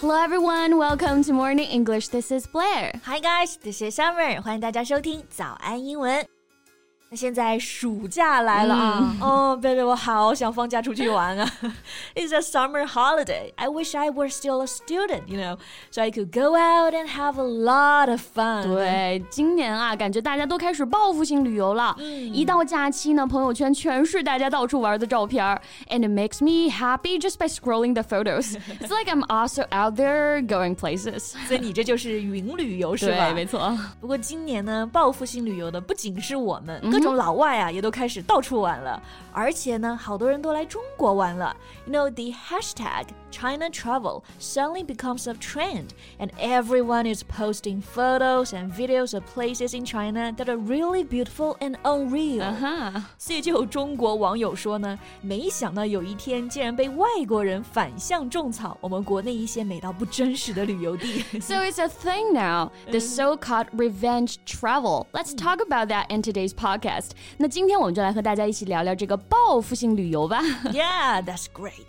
Hello everyone, welcome to Morning English. This is Blair. Hi guys, this is Summer. 欢迎大家收听早安英文。 那现在暑假来了啊！哦，baby，我好想放假出去玩啊！It's a summer holiday. I wish I were still a student, you know, so I could go out and have a lot of fun. 对，今年啊，感觉大家都开始报复性旅游了。一到假期呢，朋友圈全是大家到处玩的照片，and it makes me happy just by scrolling the photos. It's like I'm also out there going places. 所以你这就是云旅游是吧？对，没错。不过今年呢，报复性旅游的不仅是我们。 各种老外啊，也都开始到处玩了，而且呢，好多人都来中国玩了。You know the hashtag China travel suddenly becomes a trend, and everyone is posting photos and videos of places in China that are really beautiful and unreal. 所以就有中国网友说呢，没想到有一天竟然被外国人反向种草我们国内一些美到不真实的旅游地。So it's a thing now, the so-called revenge travel. Let's talk about that in today's podcast. Podcast。那今天我们就来和大家一起聊聊这个报复性旅游吧。Yeah, that's great.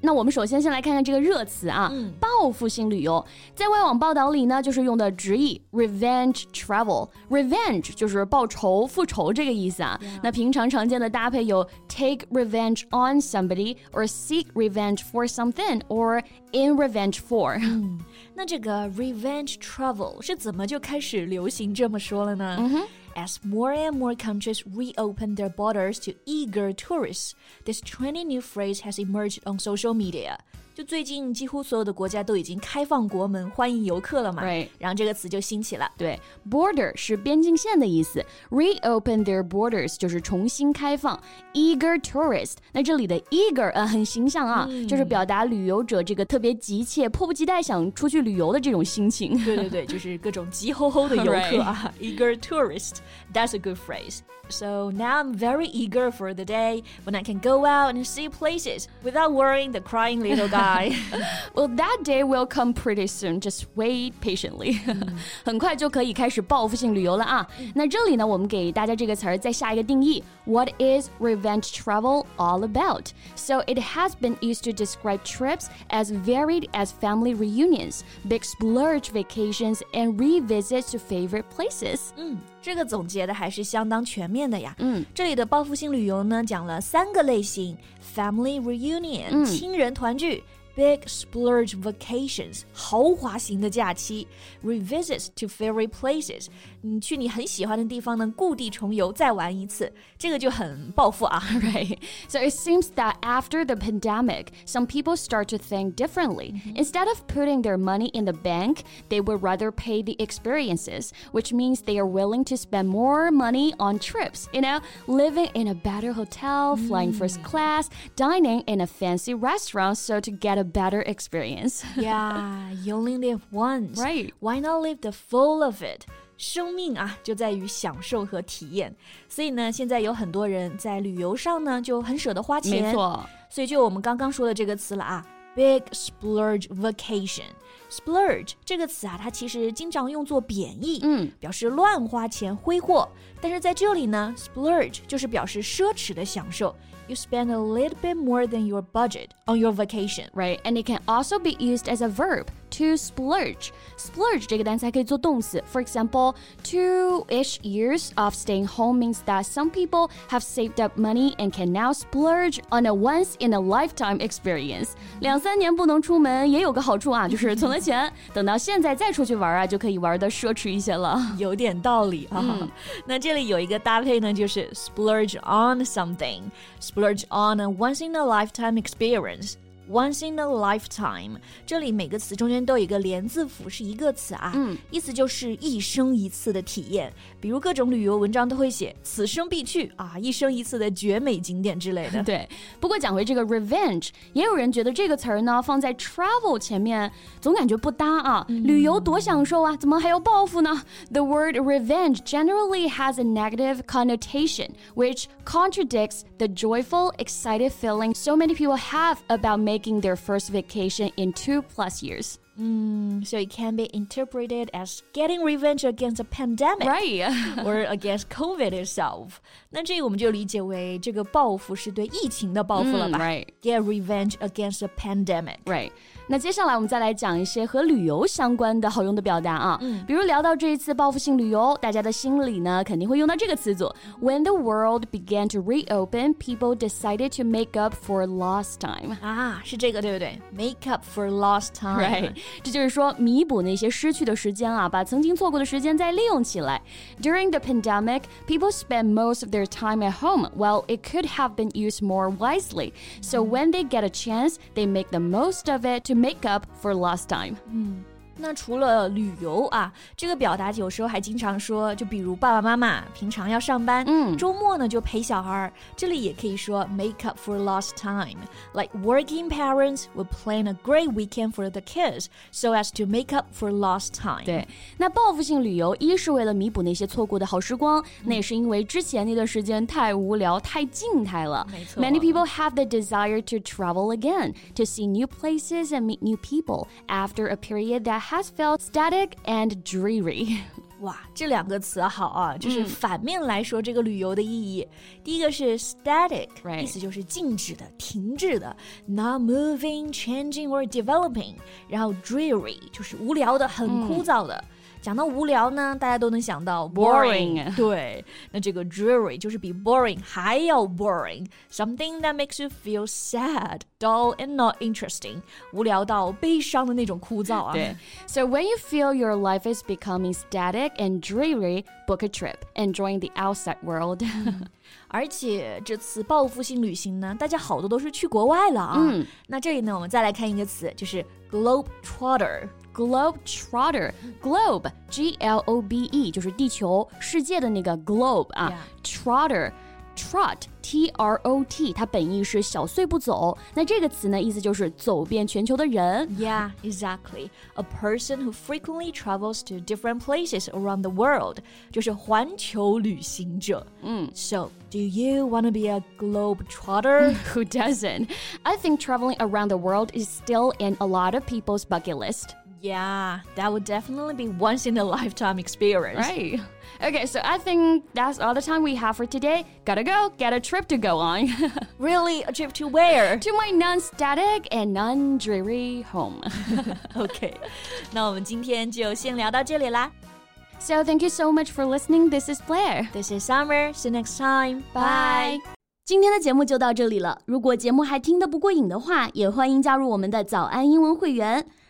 那我们首先先来看看这个热词啊，报复性旅游，在外网报道里呢，就是用的直译 revenge travel。revenge 就是报仇、复仇这个意思啊。那平常常见的搭配有 take revenge on somebody or seek revenge for something or in revenge for。那这个 revenge travel 是怎么就开始流行这么说了呢？As more and more countries reopen their borders to eager tourists, this trendy new phrase has emerged on social media. 就最近几乎所有的国家都已经开放国门欢迎游客了嘛，然后这个词就兴起了。对，border 是边境线的意思，reopen their borders 就是重新开放。eager tourist，那这里的 eager 呃很形象啊，就是表达旅游者这个特别急切、迫不及待想出去旅游的这种心情。对对对，就是各种急吼吼的游客啊，eager tourist，that's a good phrase。So now I'm very eager for the day when I can go out and see places without worrying the crying little guy. well, that day will come pretty soon. Just wait patiently. 很快就可以开始报复性旅游了啊！那这里呢，我们给大家这个词儿再下一个定义：What is revenge travel all about? So it has been used to describe trips as varied as family reunions, big splurge vacations, and revisits to favorite places. 嗯。这个总结的还是相当全面的呀。嗯，这里的报复性旅游呢，讲了三个类型：family reunion，亲人团聚。 Big splurge vacations，豪华型的假期；revisits to favorite places，你去你很喜欢的地方呢，故地重游再玩一次，这个就很暴富啊，right? So it seems that after the pandemic, some people start to think differently. Mm -hmm. Instead of putting their money in the bank, they would rather pay the experiences, which means they are willing to spend more money on trips. You know, living in a better hotel, flying first mm. class, dining in a fancy restaurant, so to get a better experience. yeah, you only live once. Right. Why not live the full of it? 生命啊，就在于享受和体验。所以呢，现在有很多人在旅游上呢就很舍得花钱。没错。所以就我们刚刚说的这个词了啊 ，big splurge vacation。splurge 这个词啊，它其实经常用作贬义，嗯，表示乱花钱、挥霍。但是在这里呢，splurge 就是表示奢侈的享受。you spend a little bit more than your budget on your vacation. Right, and it can also be used as a verb to splurge. Splurge 这个单词还可以做动词。For example, two-ish years of staying home means that some people have saved up money and can now splurge on a once-in-a-lifetime experience. 两三年不能出门也有个好处啊，就是存了钱，等到现在再出去玩啊，就可以玩的奢侈一些了。有点道理啊。嗯、那这里有一个搭配呢，就是 splurge on something，splurge on a once-in-a-lifetime experience。 once in a lifetime，这里每个词中间都有一个连字符，是一个词啊，嗯，意思就是一生一次的体验。比如各种旅游文章都会写此生必去啊，一生一次的绝美景点之类的。对，不过讲回这个 revenge，也有人觉得这个词儿呢放在 travel 前面，总感觉不搭啊。旅游多享受啊，怎么还要报复呢？The word revenge generally has a negative connotation, which contradicts the joyful, excited feeling so many people have about making their first vacation in two plus years. Mm, so it can be interpreted as getting revenge against a pandemic, Right. or against COVID itself. 那这个我们就理解为这个报复是对疫情的报复了吧、嗯，right Get revenge against a pandemic. Right，那接下来我们再来讲一些和旅游相关的好用的表达啊，嗯比如聊到这一次报复性旅游，大家的心里呢肯定会用到这个词组。When the world began to reopen, people decided to make up for lost time. 啊，是这个对不对？Make up for lost time. Right， 这就是说弥补那些失去的时间啊，把曾经错过的时间再利用起来。During the pandemic, people spent most of their time at home. Well, it could have been used more wisely. So when they get a chance, they make the most of it to make up for lost time. 那除了旅游啊，这个表达有时候还经常说，就比如爸爸妈妈平常要上班，嗯周末呢就陪小孩儿，这里也可以说 make up for lost time。Like working parents would plan a great weekend for the kids so as to make up for lost time。对，那报复性旅游，一是为了弥补那些错过的好时光，那也是因为之前那段时间太无聊、太静态了。没错 Many people have the desire to travel again, to see new places and meet new people after a period that has felt static and dreary. 哇，这两个词好啊，就是反面来说这个旅游的意义。第一个是 static，、 Right 意思就是静止的、停滞的，not moving, changing or developing。然后 dreary 就是无聊的、很枯燥的。 讲到无聊呢，大家都能想到 Boring 对，那这个 dreary 就是比 boring 还要 boring，something that makes you feel sad, dull and not interesting，无聊到悲伤的那种枯燥啊。对 So when you feel your life is becoming static and dreary, book a trip, enjoying the outside world. 而且这次报复性旅行呢，大家好多都是去国外了啊。嗯那这里呢，我们再来看一个词，就是 globe trotter。 Globe trotter, globe, G L O B E 就是地球、世界的那个 globe 啊。Trotter, trot, T R O T，它本意是小碎步走。那这个词呢，意思就是走遍全球的人。 Yeah, exactly. A person who frequently travels to different places around the world，就是环球旅行者。嗯，So do you want to be a globe trotter? Who doesn't? I think traveling around the world is still in a lot of people's bucket list. yeah, that would definitely be once in a lifetime experience. Right. Okay, so I think that's all the time we have for today. Gotta go, get a trip to go on. Really, a trip to where? to my non static and non dreary home. OK，那我们今天就先聊到这里啦。 so thank you so much for listening. This is Blair. This is Summer. See you next time. Bye. 今天的节目就到这里了。如果节目还听得不过瘾的话，也欢迎加入我们的早安英文会员。